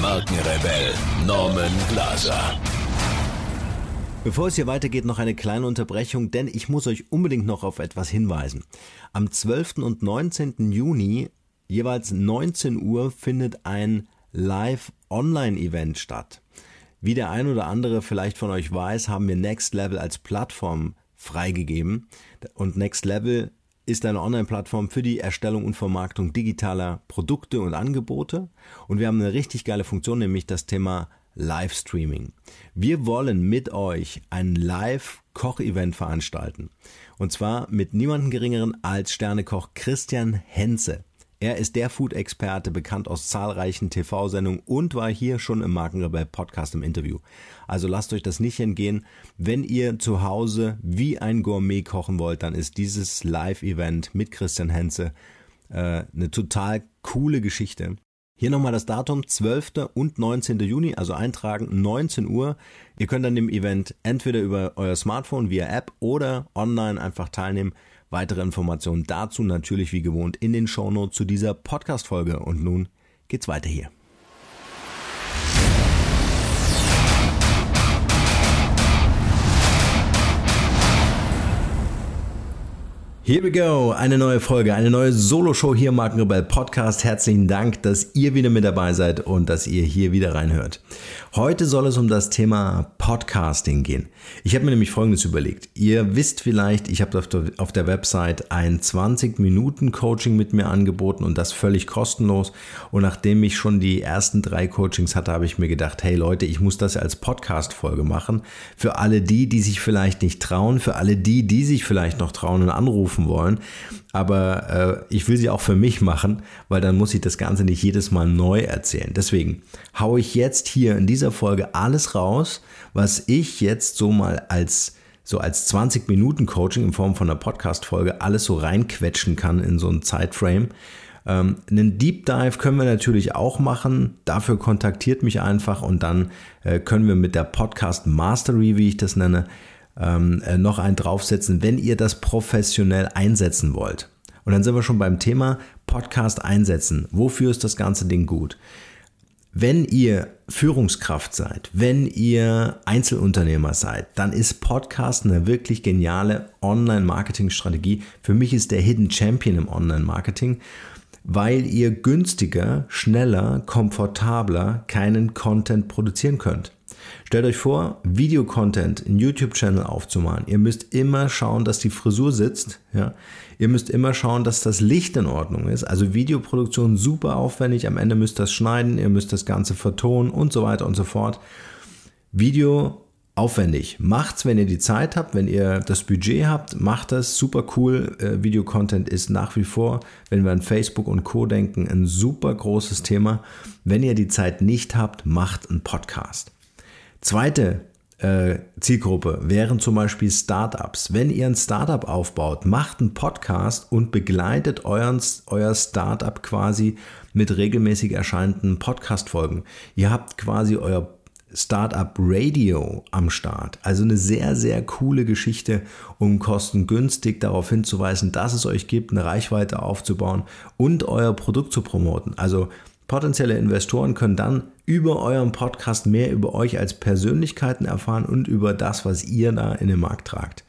Markenrebell Norman Glaser. Bevor es hier weitergeht, noch eine kleine Unterbrechung, denn ich muss euch unbedingt noch auf etwas hinweisen. Am 12. und 19. Juni, jeweils 19 Uhr, findet ein Live-Online-Event statt. Wie der ein oder andere vielleicht von euch weiß, haben wir Next Level als Plattform freigegeben. Und Next Level ist eine Online-Plattform für die Erstellung und Vermarktung digitaler Produkte und Angebote. Und wir haben eine richtig geile Funktion, nämlich das Thema Livestreaming. Wir wollen mit euch ein Live-Koch-Event veranstalten. Und zwar mit niemandem geringeren als Sternekoch Christian Henze. Er ist der Food-Experte, bekannt aus zahlreichen TV-Sendungen und war hier schon im Markenrebell Podcast im Interview. Also lasst euch das nicht entgehen. Wenn ihr zu Hause wie ein Gourmet kochen wollt, dann ist dieses Live-Event mit Christian Henze äh, eine total coole Geschichte. Hier nochmal das Datum, 12. und 19. Juni, also eintragen, 19 Uhr. Ihr könnt an dem Event entweder über euer Smartphone via App oder online einfach teilnehmen. Weitere Informationen dazu natürlich wie gewohnt in den Shownotes zu dieser Podcast-Folge. Und nun geht's weiter hier. Here we go, eine neue Folge, eine neue Solo-Show hier im Markenrebell Podcast. Herzlichen Dank, dass ihr wieder mit dabei seid und dass ihr hier wieder reinhört. Heute soll es um das Thema Podcasting gehen. Ich habe mir nämlich Folgendes überlegt. Ihr wisst vielleicht, ich habe auf der Website ein 20-Minuten-Coaching mit mir angeboten und das völlig kostenlos. Und nachdem ich schon die ersten drei Coachings hatte, habe ich mir gedacht, hey Leute, ich muss das als Podcast-Folge machen. Für alle die, die sich vielleicht nicht trauen, für alle die, die sich vielleicht noch trauen und anrufen wollen. Aber äh, ich will sie auch für mich machen, weil dann muss ich das Ganze nicht jedes Mal neu erzählen. Deswegen haue ich jetzt hier in dieser Folge alles raus, was ich jetzt so mal als so als 20 Minuten Coaching in Form von einer Podcast Folge alles so reinquetschen kann in so ein Zeitframe. Ähm, einen Deep Dive können wir natürlich auch machen. Dafür kontaktiert mich einfach und dann äh, können wir mit der Podcast Mastery, wie ich das nenne, ähm, äh, noch einen draufsetzen, wenn ihr das professionell einsetzen wollt. Und dann sind wir schon beim Thema Podcast einsetzen. Wofür ist das ganze Ding gut? Wenn ihr Führungskraft seid, wenn ihr Einzelunternehmer seid, dann ist Podcast eine wirklich geniale Online-Marketing-Strategie. Für mich ist der Hidden Champion im Online-Marketing, weil ihr günstiger, schneller, komfortabler keinen Content produzieren könnt. Stellt euch vor, Videocontent in YouTube-Channel aufzumachen. Ihr müsst immer schauen, dass die Frisur sitzt. Ja? Ihr müsst immer schauen, dass das Licht in Ordnung ist. Also Videoproduktion super aufwendig. Am Ende müsst ihr das schneiden, ihr müsst das Ganze vertonen und so weiter und so fort. Video aufwendig. Macht's, wenn ihr die Zeit habt, wenn ihr das Budget habt, macht das super cool. Äh, Videocontent ist nach wie vor, wenn wir an Facebook und Co denken, ein super großes Thema. Wenn ihr die Zeit nicht habt, macht einen Podcast. Zweite äh, Zielgruppe wären zum Beispiel Startups. Wenn ihr ein Startup aufbaut, macht einen Podcast und begleitet euren, euer Startup quasi mit regelmäßig erscheinenden Podcast-Folgen. Ihr habt quasi euer Startup Radio am Start. Also eine sehr, sehr coole Geschichte, um kostengünstig darauf hinzuweisen, dass es euch gibt, eine Reichweite aufzubauen und euer Produkt zu promoten. Also Potenzielle Investoren können dann über euren Podcast mehr über euch als Persönlichkeiten erfahren und über das, was ihr da in den Markt tragt.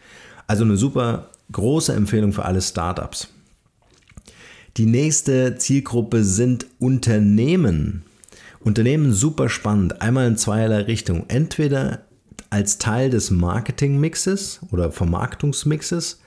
Also eine super große Empfehlung für alle Startups. Die nächste Zielgruppe sind Unternehmen. Unternehmen super spannend, einmal in zweierlei Richtung. Entweder als Teil des Marketingmixes oder Vermarktungsmixes,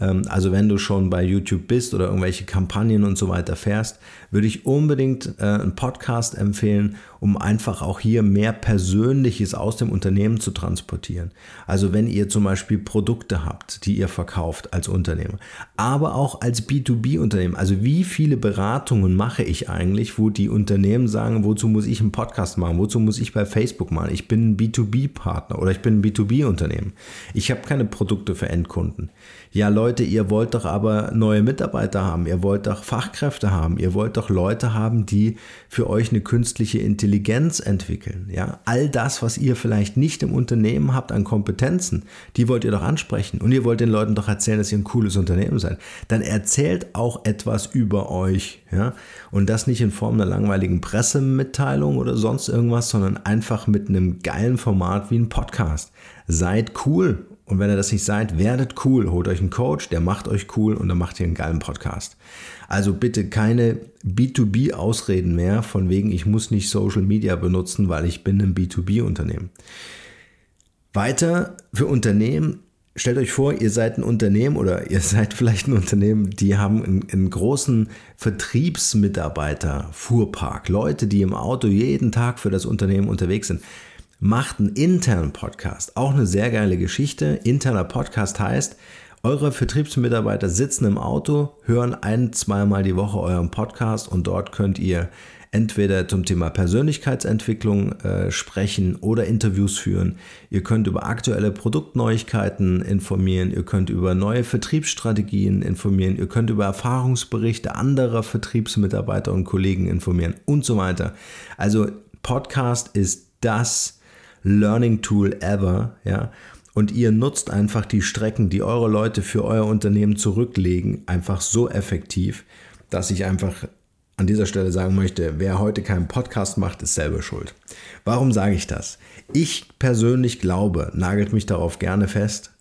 ähm, also wenn du schon bei YouTube bist oder irgendwelche Kampagnen und so weiter fährst, würde ich unbedingt äh, einen Podcast empfehlen, um einfach auch hier mehr Persönliches aus dem Unternehmen zu transportieren. Also wenn ihr zum Beispiel Produkte habt, die ihr verkauft als Unternehmer, aber auch als B2B-Unternehmen. Also wie viele Beratungen mache ich eigentlich, wo die Unternehmen sagen, wozu muss ich einen Podcast machen, wozu muss ich bei Facebook machen? Ich bin ein B2B-Partner oder ich bin ein B2B-Unternehmen. Ich habe keine Produkte für Endkunden. Ja Leute, ihr wollt doch aber neue Mitarbeiter haben, ihr wollt doch Fachkräfte haben, ihr wollt doch Leute haben, die für euch eine künstliche Intelligenz entwickeln. Ja, all das, was ihr vielleicht nicht im Unternehmen habt an Kompetenzen, die wollt ihr doch ansprechen und ihr wollt den Leuten doch erzählen, dass ihr ein cooles Unternehmen seid. Dann erzählt auch etwas über euch, ja, und das nicht in Form einer langweiligen Pressemitteilung oder sonst irgendwas, sondern einfach mit einem geilen Format wie ein Podcast. Seid cool und wenn ihr das nicht seid, werdet cool. Holt euch einen Coach, der macht euch cool und dann macht ihr einen geilen Podcast. Also bitte keine B2B-Ausreden mehr, von wegen, ich muss nicht Social Media benutzen, weil ich bin ein B2B-Unternehmen. Weiter für Unternehmen, stellt euch vor, ihr seid ein Unternehmen oder ihr seid vielleicht ein Unternehmen, die haben einen, einen großen Vertriebsmitarbeiter-Fuhrpark. Leute, die im Auto jeden Tag für das Unternehmen unterwegs sind macht einen internen Podcast. Auch eine sehr geile Geschichte. Interner Podcast heißt, eure Vertriebsmitarbeiter sitzen im Auto, hören ein, zweimal die Woche euren Podcast und dort könnt ihr entweder zum Thema Persönlichkeitsentwicklung äh, sprechen oder Interviews führen. Ihr könnt über aktuelle Produktneuigkeiten informieren, ihr könnt über neue Vertriebsstrategien informieren, ihr könnt über Erfahrungsberichte anderer Vertriebsmitarbeiter und Kollegen informieren und so weiter. Also Podcast ist das Learning Tool ever, ja. Und ihr nutzt einfach die Strecken, die eure Leute für euer Unternehmen zurücklegen, einfach so effektiv, dass ich einfach an dieser Stelle sagen möchte, wer heute keinen Podcast macht, ist selber schuld. Warum sage ich das? Ich persönlich glaube, nagelt mich darauf gerne fest,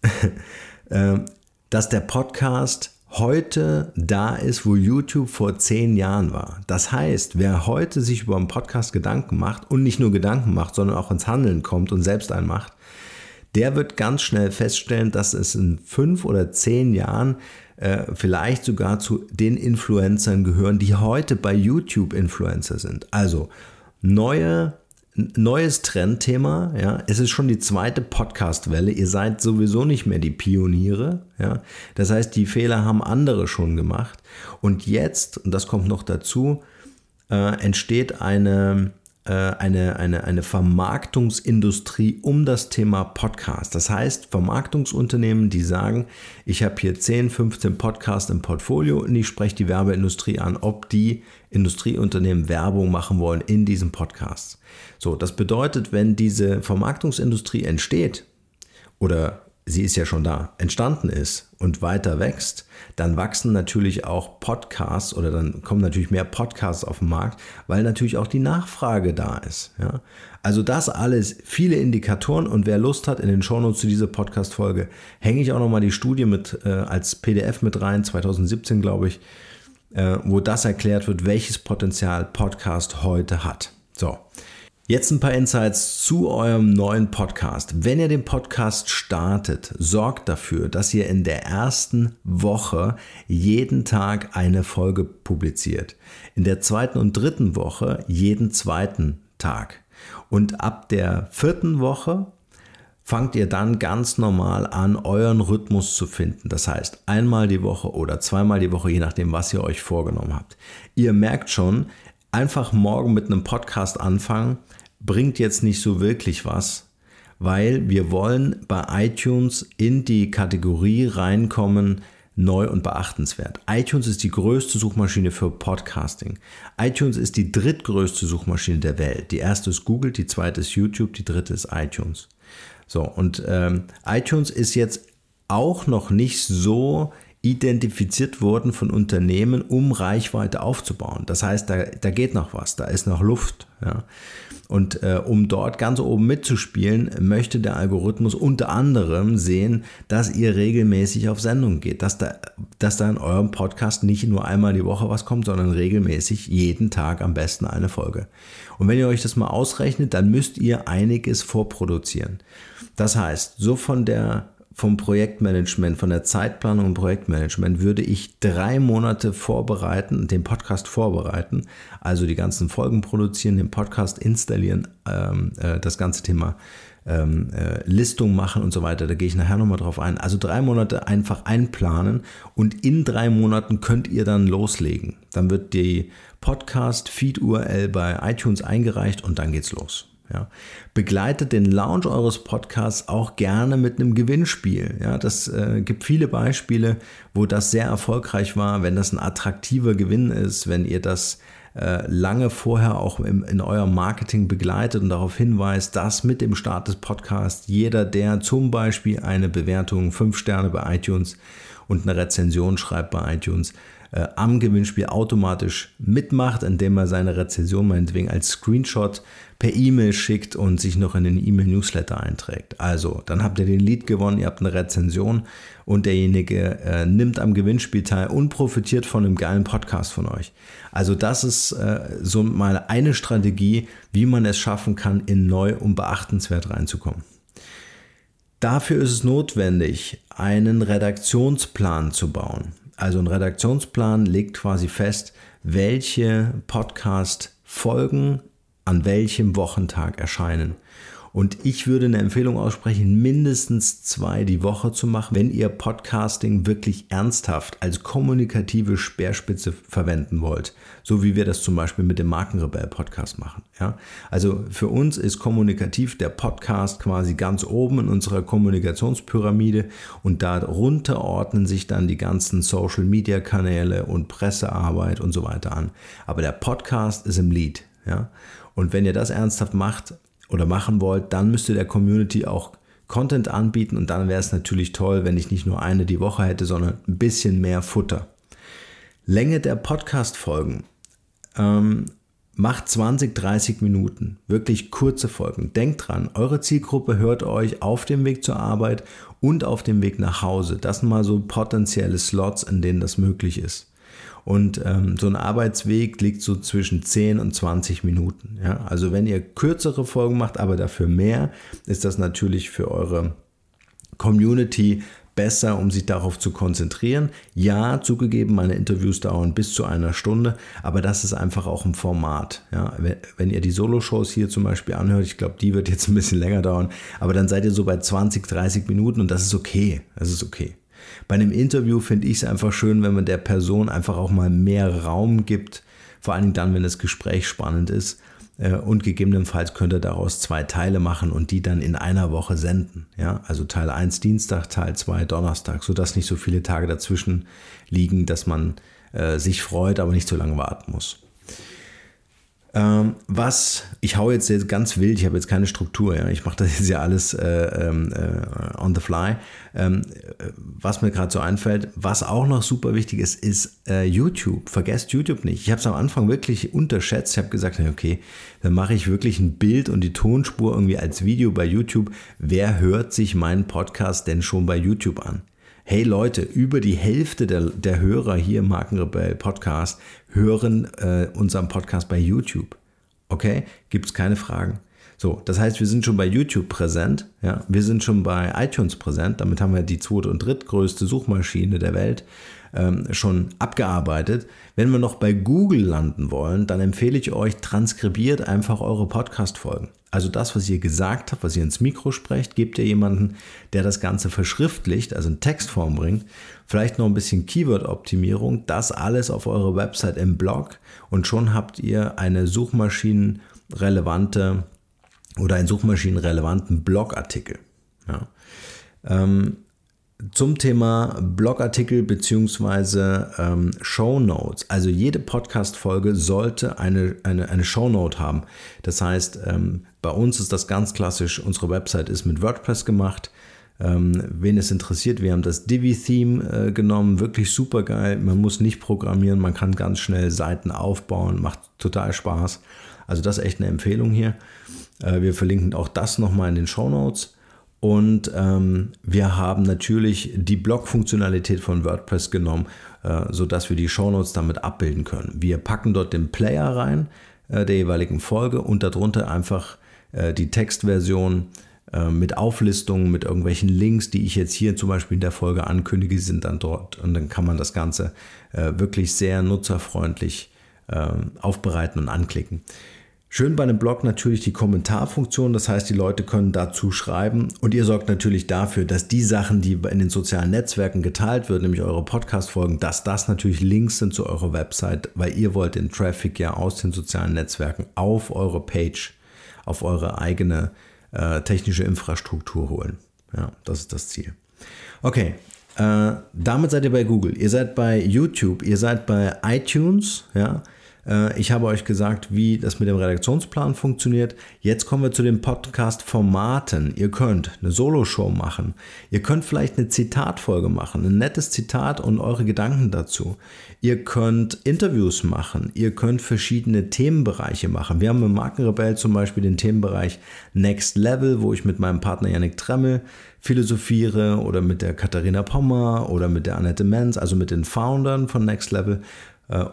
äh, dass der Podcast heute da ist, wo YouTube vor zehn Jahren war. Das heißt, wer heute sich über einen Podcast Gedanken macht und nicht nur Gedanken macht, sondern auch ins Handeln kommt und selbst einen macht, der wird ganz schnell feststellen, dass es in fünf oder zehn Jahren äh, vielleicht sogar zu den Influencern gehören, die heute bei YouTube Influencer sind. Also neue neues Trendthema. Ja, es ist schon die zweite Podcast-Welle. Ihr seid sowieso nicht mehr die Pioniere. Ja, das heißt, die Fehler haben andere schon gemacht. Und jetzt, und das kommt noch dazu, äh, entsteht eine eine, eine, eine Vermarktungsindustrie um das Thema Podcast. Das heißt, Vermarktungsunternehmen, die sagen, ich habe hier 10, 15 Podcasts im Portfolio und ich spreche die Werbeindustrie an, ob die Industrieunternehmen Werbung machen wollen in diesen Podcasts. So, das bedeutet, wenn diese Vermarktungsindustrie entsteht oder sie ist ja schon da, entstanden ist und weiter wächst, dann wachsen natürlich auch Podcasts oder dann kommen natürlich mehr Podcasts auf den Markt, weil natürlich auch die Nachfrage da ist. Ja? Also das alles, viele Indikatoren und wer Lust hat, in den Shownotes zu dieser Podcast-Folge, hänge ich auch nochmal die Studie mit äh, als PDF mit rein, 2017 glaube ich, äh, wo das erklärt wird, welches Potenzial Podcast heute hat. So, Jetzt ein paar Insights zu eurem neuen Podcast. Wenn ihr den Podcast startet, sorgt dafür, dass ihr in der ersten Woche jeden Tag eine Folge publiziert. In der zweiten und dritten Woche jeden zweiten Tag. Und ab der vierten Woche fangt ihr dann ganz normal an, euren Rhythmus zu finden. Das heißt, einmal die Woche oder zweimal die Woche, je nachdem, was ihr euch vorgenommen habt. Ihr merkt schon, einfach morgen mit einem Podcast anfangen, bringt jetzt nicht so wirklich was, weil wir wollen bei iTunes in die Kategorie reinkommen, neu und beachtenswert. iTunes ist die größte Suchmaschine für Podcasting. iTunes ist die drittgrößte Suchmaschine der Welt. Die erste ist Google, die zweite ist YouTube, die dritte ist iTunes. So, und ähm, iTunes ist jetzt auch noch nicht so identifiziert worden von Unternehmen, um Reichweite aufzubauen. Das heißt, da, da geht noch was, da ist noch Luft. Ja. Und äh, um dort ganz oben mitzuspielen, möchte der Algorithmus unter anderem sehen, dass ihr regelmäßig auf Sendung geht, dass da, dass da in eurem Podcast nicht nur einmal die Woche was kommt, sondern regelmäßig jeden Tag am besten eine Folge. Und wenn ihr euch das mal ausrechnet, dann müsst ihr einiges vorproduzieren. Das heißt, so von der vom Projektmanagement, von der Zeitplanung und Projektmanagement würde ich drei Monate vorbereiten, den Podcast vorbereiten, also die ganzen Folgen produzieren, den Podcast installieren, ähm, äh, das ganze Thema ähm, äh, Listung machen und so weiter. Da gehe ich nachher nochmal drauf ein. Also drei Monate einfach einplanen und in drei Monaten könnt ihr dann loslegen. Dann wird die Podcast-Feed-URL bei iTunes eingereicht und dann geht's los. Ja. Begleitet den Launch eures Podcasts auch gerne mit einem Gewinnspiel. Ja, das äh, gibt viele Beispiele, wo das sehr erfolgreich war, wenn das ein attraktiver Gewinn ist, wenn ihr das äh, lange vorher auch im, in eurem Marketing begleitet und darauf hinweist, dass mit dem Start des Podcasts jeder, der zum Beispiel eine Bewertung 5 Sterne bei iTunes und eine Rezension schreibt bei iTunes, äh, am Gewinnspiel automatisch mitmacht, indem er seine Rezension meinetwegen als Screenshot per E-Mail schickt und sich noch in den E-Mail-Newsletter einträgt. Also, dann habt ihr den Lead gewonnen, ihr habt eine Rezension und derjenige äh, nimmt am Gewinnspiel teil und profitiert von einem geilen Podcast von euch. Also, das ist äh, so mal eine Strategie, wie man es schaffen kann, in neu und beachtenswert reinzukommen. Dafür ist es notwendig, einen Redaktionsplan zu bauen. Also ein Redaktionsplan legt quasi fest, welche Podcast-Folgen an welchem Wochentag erscheinen. Und ich würde eine Empfehlung aussprechen, mindestens zwei die Woche zu machen, wenn ihr Podcasting wirklich ernsthaft als kommunikative Speerspitze verwenden wollt. So wie wir das zum Beispiel mit dem Markenrebell Podcast machen. Ja? Also für uns ist kommunikativ der Podcast quasi ganz oben in unserer Kommunikationspyramide und darunter ordnen sich dann die ganzen Social Media Kanäle und Pressearbeit und so weiter an. Aber der Podcast ist im Lead. Ja? Und wenn ihr das ernsthaft macht, oder machen wollt, dann müsst ihr der Community auch Content anbieten und dann wäre es natürlich toll, wenn ich nicht nur eine die Woche hätte, sondern ein bisschen mehr Futter. Länge der Podcast-Folgen. Ähm, macht 20, 30 Minuten. Wirklich kurze Folgen. Denkt dran, eure Zielgruppe hört euch auf dem Weg zur Arbeit und auf dem Weg nach Hause. Das sind mal so potenzielle Slots, in denen das möglich ist. Und ähm, so ein Arbeitsweg liegt so zwischen 10 und 20 Minuten. Ja? Also wenn ihr kürzere Folgen macht, aber dafür mehr, ist das natürlich für eure Community besser, um sich darauf zu konzentrieren. Ja, zugegeben, meine Interviews dauern bis zu einer Stunde, aber das ist einfach auch ein Format. Ja, wenn ihr die Solo-Shows hier zum Beispiel anhört, ich glaube, die wird jetzt ein bisschen länger dauern, aber dann seid ihr so bei 20, 30 Minuten und das ist okay. Das ist okay. Bei einem Interview finde ich es einfach schön, wenn man der Person einfach auch mal mehr Raum gibt, vor allem dann, wenn das Gespräch spannend ist. Äh, und gegebenenfalls könnt ihr daraus zwei Teile machen und die dann in einer Woche senden. Ja, also Teil 1 Dienstag, Teil 2 Donnerstag, sodass nicht so viele Tage dazwischen liegen, dass man äh, sich freut, aber nicht so lange warten muss. Ähm, was, ich hau jetzt, jetzt ganz wild, ich habe jetzt keine Struktur, ja, ich mache das jetzt ja alles äh, ähm, äh, on the fly. Ähm, äh, was mir gerade so einfällt, was auch noch super wichtig ist, ist äh, YouTube. Vergesst YouTube nicht. Ich habe es am Anfang wirklich unterschätzt. Ich habe gesagt, okay, dann mache ich wirklich ein Bild und die Tonspur irgendwie als Video bei YouTube. Wer hört sich meinen Podcast denn schon bei YouTube an? Hey Leute, über die Hälfte der, der Hörer hier im Markenrebell Podcast hören äh, unseren Podcast bei YouTube. Okay, gibt es keine Fragen. So, das heißt, wir sind schon bei YouTube präsent, ja, wir sind schon bei iTunes präsent, damit haben wir die zweite und drittgrößte Suchmaschine der Welt ähm, schon abgearbeitet. Wenn wir noch bei Google landen wollen, dann empfehle ich euch, transkribiert einfach eure Podcast-Folgen. Also das, was ihr gesagt habt, was ihr ins Mikro sprecht, gebt ihr jemanden, der das Ganze verschriftlicht, also in Textform bringt. Vielleicht noch ein bisschen Keyword-Optimierung, das alles auf eure Website im Blog und schon habt ihr eine suchmaschinenrelevante oder einen suchmaschinenrelevanten Blogartikel. Ja. Ähm, zum Thema Blogartikel bzw. Ähm, Show. Also jede Podcast-Folge sollte eine, eine, eine Show haben. Das heißt, ähm, bei uns ist das ganz klassisch, unsere Website ist mit WordPress gemacht. Ähm, wen es interessiert, wir haben das Divi-Theme äh, genommen, wirklich super geil. Man muss nicht programmieren, man kann ganz schnell Seiten aufbauen, macht total Spaß. Also das ist echt eine Empfehlung hier. Äh, wir verlinken auch das nochmal in den Show Notes. Und ähm, wir haben natürlich die Blog-Funktionalität von WordPress genommen, äh, sodass wir die Shownotes damit abbilden können. Wir packen dort den Player rein äh, der jeweiligen Folge und darunter einfach äh, die Textversion äh, mit Auflistungen, mit irgendwelchen Links, die ich jetzt hier zum Beispiel in der Folge ankündige, sind dann dort. Und dann kann man das Ganze äh, wirklich sehr nutzerfreundlich aufbereiten und anklicken. Schön bei einem Blog natürlich die Kommentarfunktion, das heißt, die Leute können dazu schreiben. Und ihr sorgt natürlich dafür, dass die Sachen, die in den sozialen Netzwerken geteilt wird, nämlich eure Podcast-Folgen, dass das natürlich Links sind zu eurer Website, weil ihr wollt den Traffic ja aus den sozialen Netzwerken auf eure Page, auf eure eigene äh, technische Infrastruktur holen. Ja, das ist das Ziel. Okay, äh, damit seid ihr bei Google, ihr seid bei YouTube, ihr seid bei iTunes, ja. Äh, ich habe euch gesagt, wie das mit dem Redaktionsplan funktioniert. Jetzt kommen wir zu den Podcast-Formaten. Ihr könnt eine Solo-Show machen. Ihr könnt vielleicht eine Zitatfolge machen, ein nettes Zitat und eure Gedanken dazu. Ihr könnt Interviews machen. Ihr könnt verschiedene Themenbereiche machen. Wir haben im Markenrebell zum Beispiel den Themenbereich Next Level, wo ich mit meinem Partner Yannick Tremmel philosophiere oder mit der Katharina Pommer oder mit der Annette Menz, also mit den Foundern von Next Level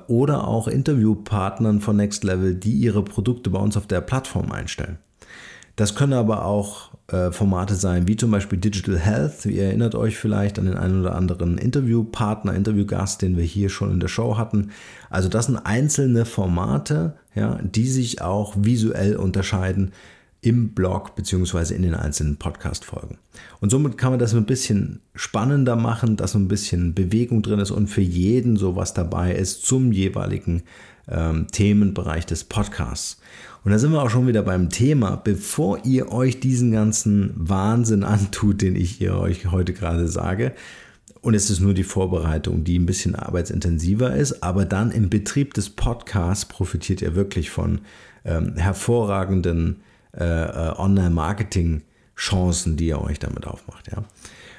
oder auch Interviewpartnern von Next Level, die ihre Produkte bei uns auf der Plattform einstellen. Das können aber auch äh, Formate sein, wie zum Beispiel Digital Health. Ihr erinnert euch vielleicht an den einen oder anderen Interviewpartner, Interviewgast, den wir hier schon in der Show hatten. Also das sind einzelne Formate, ja, die sich auch visuell unterscheiden im Blog beziehungsweise in den einzelnen Podcast-Folgen. Und somit kann man das ein bisschen spannender machen, dass ein bisschen Bewegung drin ist und für jeden so was dabei ist zum jeweiligen ähm, Themenbereich des Podcasts. Und da sind wir auch schon wieder beim Thema. Bevor ihr euch diesen ganzen Wahnsinn antut, den ich hier euch heute gerade sage, und es ist nur die Vorbereitung, die ein bisschen arbeitsintensiver ist, aber dann im Betrieb des Podcasts profitiert ihr wirklich von ähm, hervorragenden Online-Marketing-Chancen, die ihr euch damit aufmacht. Ja?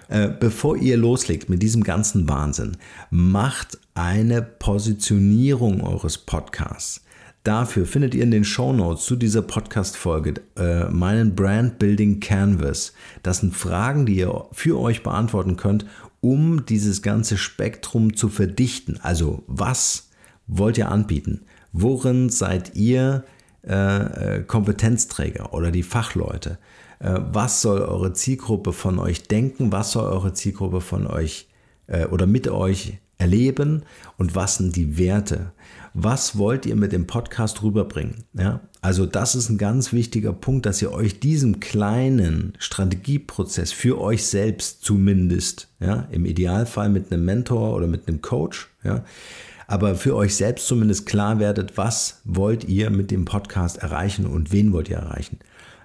Äh, bevor ihr loslegt mit diesem ganzen Wahnsinn, macht eine Positionierung eures Podcasts. Dafür findet ihr in den Show Notes zu dieser Podcast-Folge äh, meinen Brand Building Canvas. Das sind Fragen, die ihr für euch beantworten könnt, um dieses ganze Spektrum zu verdichten. Also, was wollt ihr anbieten? Worin seid ihr äh, äh, Kompetenzträger oder die Fachleute. Äh, was soll eure Zielgruppe von euch denken? Was soll eure Zielgruppe von euch äh, oder mit euch erleben? Und was sind die Werte? Was wollt ihr mit dem Podcast rüberbringen? Ja, also das ist ein ganz wichtiger Punkt, dass ihr euch diesem kleinen Strategieprozess für euch selbst zumindest, ja, im Idealfall mit einem Mentor oder mit einem Coach, ja, aber für euch selbst zumindest klar werdet, was wollt ihr mit dem Podcast erreichen und wen wollt ihr erreichen.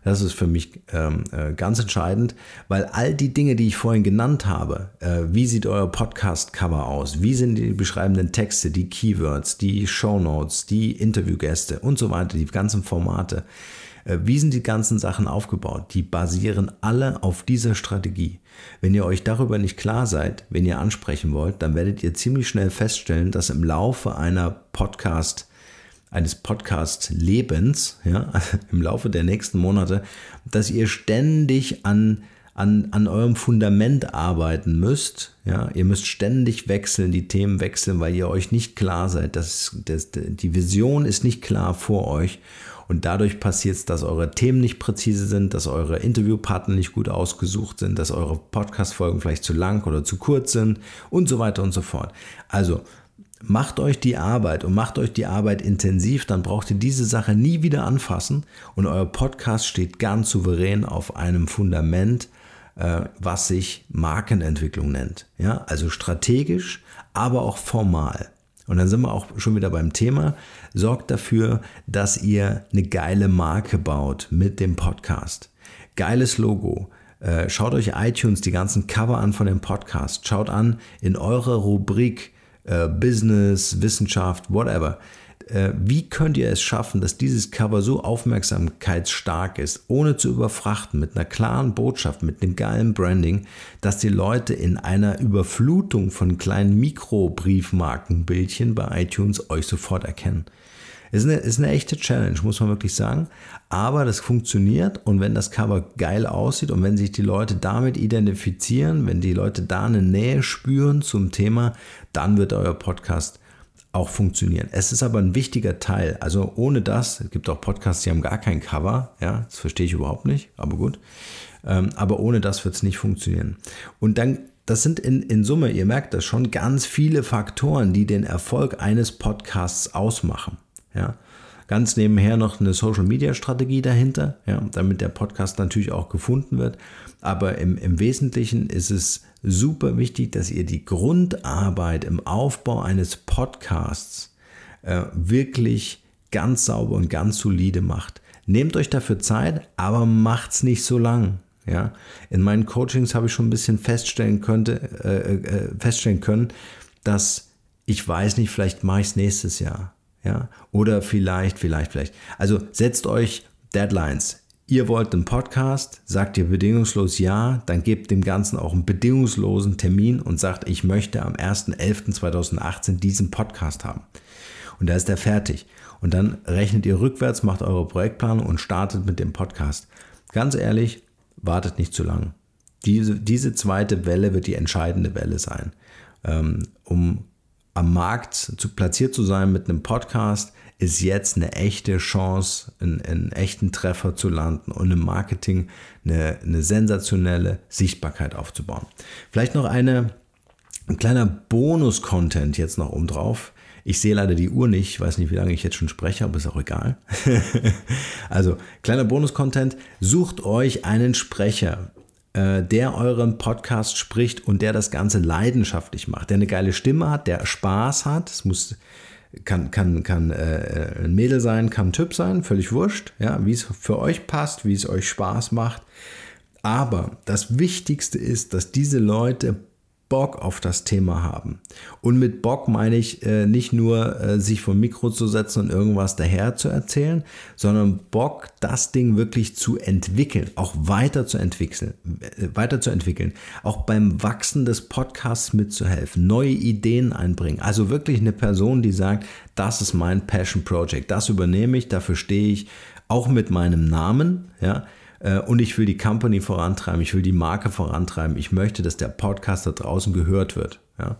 Das ist für mich ähm, äh, ganz entscheidend, weil all die Dinge, die ich vorhin genannt habe, äh, wie sieht euer Podcast-Cover aus, wie sind die beschreibenden Texte, die Keywords, die Show Notes, die Interviewgäste und so weiter, die ganzen Formate, wie sind die ganzen Sachen aufgebaut? Die basieren alle auf dieser Strategie. Wenn ihr euch darüber nicht klar seid, wenn ihr ansprechen wollt, dann werdet ihr ziemlich schnell feststellen, dass im Laufe einer Podcast eines Podcast-Lebens, ja, im Laufe der nächsten Monate, dass ihr ständig an, an, an eurem Fundament arbeiten müsst. Ja, ihr müsst ständig wechseln, die Themen wechseln, weil ihr euch nicht klar seid. Das, das, die Vision ist nicht klar vor euch und dadurch passiert es, dass eure Themen nicht präzise sind, dass eure Interviewpartner nicht gut ausgesucht sind, dass eure Podcast-Folgen vielleicht zu lang oder zu kurz sind und so weiter und so fort. Also macht euch die Arbeit und macht euch die Arbeit intensiv, dann braucht ihr diese Sache nie wieder anfassen und euer Podcast steht ganz souverän auf einem Fundament, äh, was sich Markenentwicklung nennt. Ja, also strategisch, aber auch formal. Und dann sind wir auch schon wieder beim Thema. Sorgt dafür, dass ihr eine geile Marke baut mit dem Podcast. Geiles Logo. Äh, schaut euch iTunes die ganzen Cover an von dem Podcast. Schaut an in eurer Rubrik äh, Business, Wissenschaft, whatever. Äh, wie könnt ihr es schaffen, dass dieses Cover so aufmerksamkeitsstark ist, ohne zu überfrachten, mit einer klaren Botschaft, mit einem geilen Branding, dass die Leute in einer Überflutung von kleinen Mikrobriefmarkenbildchen bei iTunes euch sofort erkennen? Ist eine, ist eine echte Challenge, muss man wirklich sagen. Aber das funktioniert und wenn das Cover geil aussieht und wenn sich die Leute damit identifizieren, wenn die Leute da eine Nähe spüren zum Thema, dann wird euer Podcast auch funktionieren. Es ist aber ein wichtiger Teil. Also ohne das, es gibt auch Podcasts, die haben gar kein Cover, ja, das verstehe ich überhaupt nicht, aber gut. Ähm, aber ohne das wird es nicht funktionieren. Und dann, das sind in, in Summe, ihr merkt das schon, ganz viele Faktoren, die den Erfolg eines Podcasts ausmachen. Ja. Ganz nebenher noch eine Social Media Strategie dahinter, ja, damit der Podcast natürlich auch gefunden wird. Aber im, im Wesentlichen ist es super wichtig, dass ihr die Grundarbeit im Aufbau eines Podcasts äh, wirklich ganz sauber und ganz solide macht. Nehmt euch dafür Zeit, aber macht's nicht so lang. Ja, in meinen Coachings habe ich schon ein bisschen feststellen, könnte, äh, äh, feststellen können, dass ich weiß nicht, vielleicht mache ich es nächstes Jahr. Ja, oder vielleicht, vielleicht, vielleicht. Also setzt euch Deadlines. Ihr wollt einen Podcast, sagt ihr bedingungslos ja, dann gebt dem Ganzen auch einen bedingungslosen Termin und sagt, ich möchte am 1.11.2018 diesen Podcast haben. Und da ist er fertig. Und dann rechnet ihr rückwärts, macht eure Projektplanung und startet mit dem Podcast. Ganz ehrlich, wartet nicht zu lang. Diese, diese zweite Welle wird die entscheidende Welle sein, ähm, um am Markt zu platziert zu sein mit einem Podcast, ist jetzt eine echte Chance, einen, einen echten Treffer zu landen und im Marketing eine, eine sensationelle Sichtbarkeit aufzubauen. Vielleicht noch eine, ein kleiner Bonus-Content jetzt noch oben drauf. Ich sehe leider die Uhr nicht, ich weiß nicht, wie lange ich jetzt schon spreche, aber ist auch egal. also, kleiner Bonus-Content. Sucht euch einen Sprecher, der euren Podcast spricht und der das Ganze leidenschaftlich macht, der eine geile Stimme hat, der Spaß hat. Es muss kann, kann, kann äh, ein Mädel sein, kann ein Typ sein, völlig wurscht, ja, wie es für euch passt, wie es euch Spaß macht. Aber das Wichtigste ist, dass diese Leute Bock auf das Thema haben. Und mit Bock meine ich äh, nicht nur, äh, sich vom Mikro zu setzen und irgendwas daher zu erzählen, sondern Bock, das Ding wirklich zu entwickeln, auch weiter zu entwickeln, äh, weiterzuentwickeln, auch beim Wachsen des Podcasts mitzuhelfen, neue Ideen einbringen. Also wirklich eine Person, die sagt, das ist mein Passion Project, das übernehme ich, dafür stehe ich, auch mit meinem Namen, ja, und ich will die Company vorantreiben, ich will die Marke vorantreiben. Ich möchte, dass der Podcast da draußen gehört wird. Ja?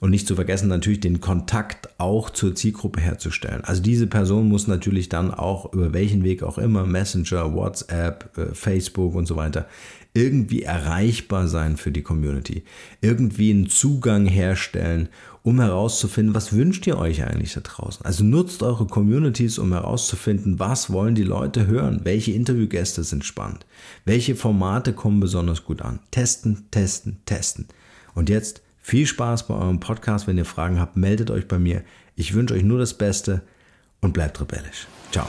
Und nicht zu vergessen, natürlich den Kontakt auch zur Zielgruppe herzustellen. Also diese Person muss natürlich dann auch über welchen Weg auch immer, Messenger, WhatsApp, äh, Facebook und so weiter, irgendwie erreichbar sein für die Community. Irgendwie einen Zugang herstellen um herauszufinden, was wünscht ihr euch eigentlich da draußen. Also nutzt eure Communities, um herauszufinden, was wollen die Leute hören, welche Interviewgäste sind spannend, welche Formate kommen besonders gut an. Testen, testen, testen. Und jetzt viel Spaß bei eurem Podcast. Wenn ihr Fragen habt, meldet euch bei mir. Ich wünsche euch nur das Beste und bleibt rebellisch. Ciao.